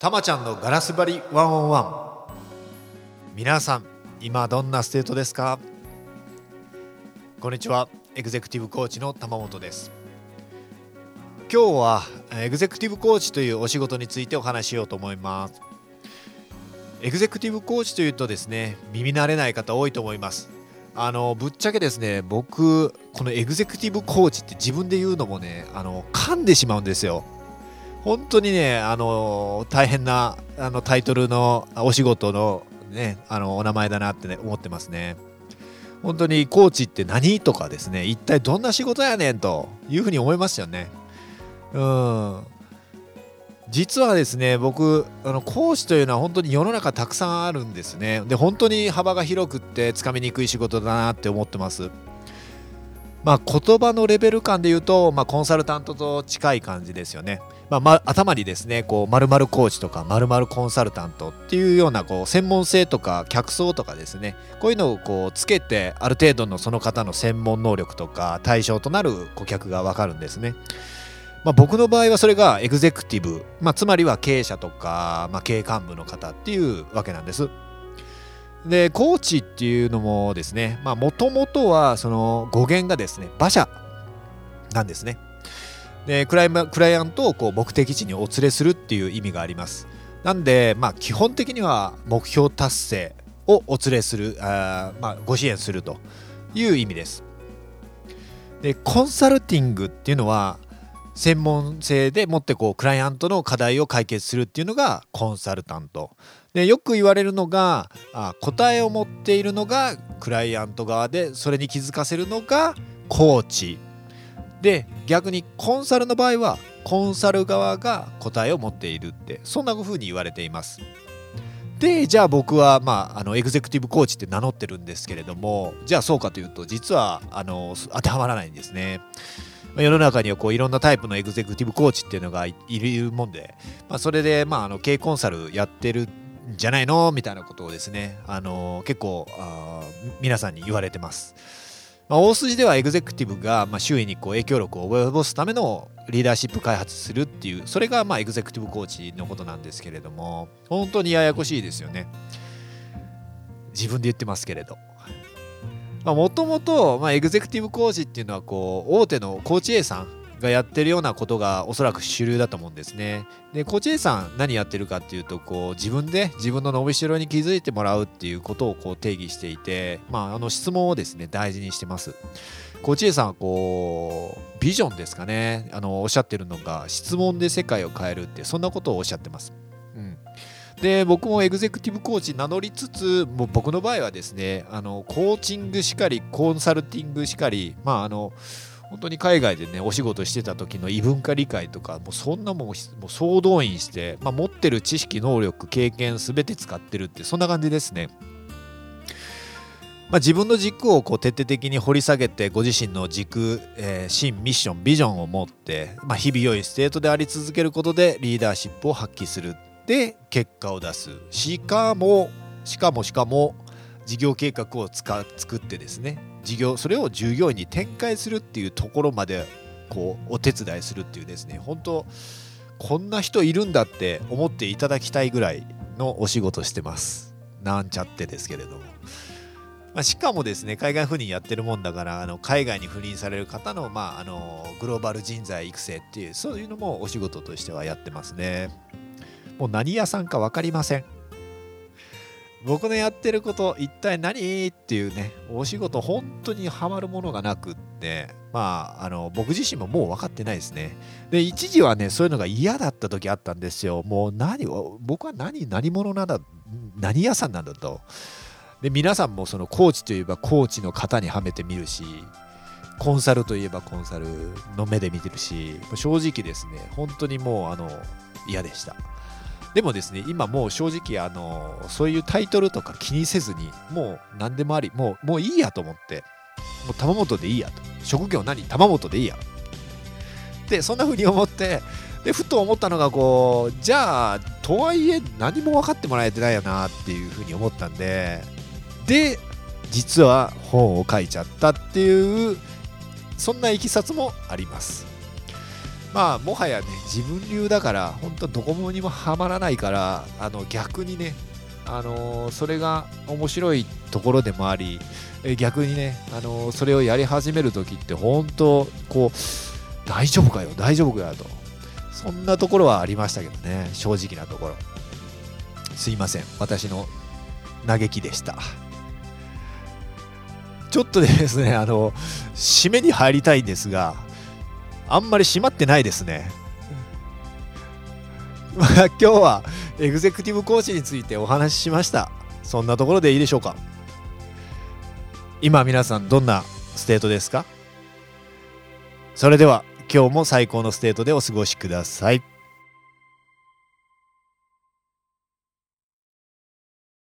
たまちゃんのガラス張りワンオンワン。皆さん今どんなステートですか？こんにちは。エグゼクティブコーチの玉本です。今日はエグゼクティブコーチというお仕事についてお話ししようと思います。エグゼクティブコーチというとですね耳慣れない方多いと思います。あのぶっちゃけですね僕このエグゼクティブコーチって自分で言うのもねあの噛んでしまうんですよ。本当にねあの大変なあのタイトルのお仕事のねあのお名前だなって、ね、思ってますね。本当にコーチって何とかですね一体どんな仕事やねんというふうに思いますよね。うん。実はですね僕あの講師というのは本当に世の中たくさんあるんですね。で本当に幅が広くってつかみにくい仕事だなって思ってます。まあ言葉のレベル感で言うと、まあ、コンサルタントと近い感じですよねまあ、ま、頭にですねこう〇〇コーチとか〇〇コンサルタントっていうようなこう専門性とか客層とかですねこういうのをこうつけてある程度のその方の専門能力とか対象となる顧客が分かるんですね。まあ、僕の場合はそれがエグゼクティブ、まあ、つまりは経営者とか、まあ、経営幹部の方っていうわけなんです。でコーチっていうのもですねもともとはその語源がですね馬車なんですね。でクライクライアントをこう目的地にお連れするっていう意味があります。なんで、まあ、基本的には目標達成をお連れする、あまあ、ご支援するという意味です。でコンサルティングっていうのは専門性でもってこうクライアントの課題を解決するっていうのがコンサルタント。でよく言われるのがあ答えを持っているのがクライアント側でそれに気づかせるのがコーチ。で逆にコンサルの場合はコンサル側が答えを持っているってそんな風に言われています。でじゃあ僕は、まあ、あのエグゼクティブコーチって名乗ってるんですけれどもじゃあそうかというと実はあの当てはまらないんですね。世の中にはこういろんなタイプのエグゼクティブコーチっていうのがいるもんで、まあ、それで、まあ、あの経営コンサルやってるんじゃないの？みたいなことをですねあの結構あ皆さんに言われてます。まあ、大筋ではエグゼクティブが、まあ、周囲にこう影響力を及ぼすためのリーダーシップ開発するっていうそれがまあエグゼクティブコーチのことなんですけれども本当にややこしいですよね。自分で言ってますけれど。もともとエグゼクティブコーチっていうのはこう大手のコーチ A さんがやってるようなことがおそらく主流だと思うんですね。でコーチ A さん何やってるかっていうとこう自分で自分の伸びしろに気づいてもらうっていうことをこう定義していて、まあ、あの質問をですね大事にしてます。コーチ A さんはこうビジョンですかねあのおっしゃってるのが質問で世界を変えるってそんなことをおっしゃってます。で僕もエグゼクティブコーチ名乗りつつもう僕の場合はですねあのコーチングしかりコンサルティングしかりまああの本当に海外でねお仕事してた時の異文化理解とかもうそんなもんもう総動員して、まあ、持ってる知識能力経験全て使ってるってそんな感じですね。まあ、自分の軸をこう徹底的に掘り下げてご自身の軸、えー、ミッションビジョンを持って、まあ、日々良いステートであり続けることでリーダーシップを発揮するで結果を出す。しかもしかもしかも事業計画を使作ってですね。事業それを従業員に展開するっていうところまでこうお手伝いするっていうですね。本当こんな人いるんだって思っていただきたいぐらいのお仕事してます。なんちゃってですけれども、まあ、しかもですね海外赴任やってるもんだからあの海外に赴任される方の,、まあ、あのグローバル人材育成っていうそういうのもお仕事としてはやってますね。もう何屋さんか分かりません。僕のやってること一体何？っていうねお仕事本当にハマるものがなくってまああの僕自身ももう分かってないですね。で一時はねそういうのが嫌だった時あったんですよ。もう何を僕は何何者なんだ何屋さんなんだと。で皆さんもそのコーチといえばコーチの型にはめてみるしコンサルといえばコンサルの目で見てるし正直ですね本当にもうあの嫌でした。でもですね、今もう正直、あの、そういうタイトルとか気にせずに、もう何でもあり、もう、もういいやと思って、もう玉本でいいやと。職業何？玉本でいいや。で、そんな風に思って、で、ふと思ったのが、こう、じゃあ、とはいえ何も分かってもらえてないよなっていう風に思ったんで、で、実は本を書いちゃったっていう、そんないきさつもあります。まあもはやね自分流だから本当どこもにもはまらないからあの逆にねあのそれが面白いところでもあり逆にね、あのそれをやり始める時って本当こう大丈夫かよ大丈夫かよと。そんなところはありましたけどね正直なところ。すいません私の嘆きでした。ちょっとですねあの締めに入りたいんですがあんまり締まってないですね。まあ今日はエグゼクティブコーチについてお話ししました。そんなところでいいでしょうか。今皆さんどんなステートですか？それでは今日も最高のステートでお過ごしください。